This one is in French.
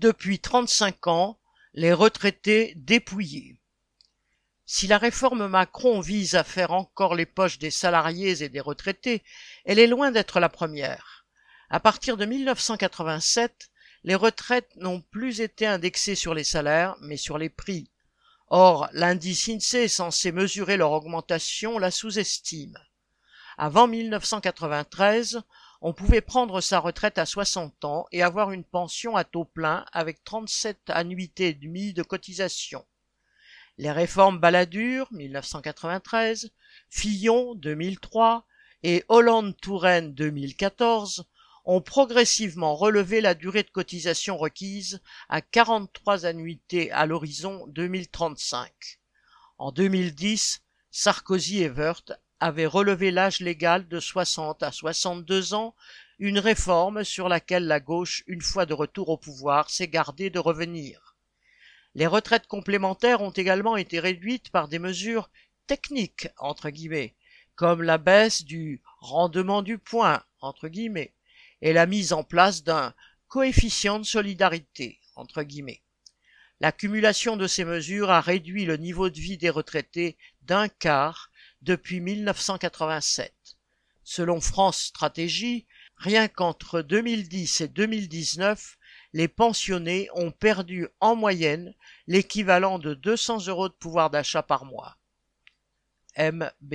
Depuis 35 ans, les retraités dépouillés. Si la réforme Macron vise à faire encore les poches des salariés et des retraités, elle est loin d'être la première. À partir de 1987, les retraites n'ont plus été indexées sur les salaires, mais sur les prix. Or, l'indice INSEE censé mesurer leur augmentation la sous-estime. Avant 1993, on pouvait prendre sa retraite à 60 ans et avoir une pension à taux plein avec 37 annuités et demie de cotisation. Les réformes Balladur 1993, Fillon 2003 et Hollande-Touraine 2014 ont progressivement relevé la durée de cotisation requise à 43 annuités à l'horizon 2035. En 2010, Sarkozy et Wörth avait relevé l'âge légal de 60 à 62 ans, une réforme sur laquelle la gauche, une fois de retour au pouvoir, s'est gardée de revenir. Les retraites complémentaires ont également été réduites par des mesures techniques, entre guillemets, comme la baisse du rendement du point, entre guillemets, et la mise en place d'un coefficient de solidarité, entre guillemets. L'accumulation de ces mesures a réduit le niveau de vie des retraités d'un quart depuis 1987. Selon France Stratégie, rien qu'entre 2010 et 2019, les pensionnés ont perdu en moyenne l'équivalent de 200 euros de pouvoir d'achat par mois. MB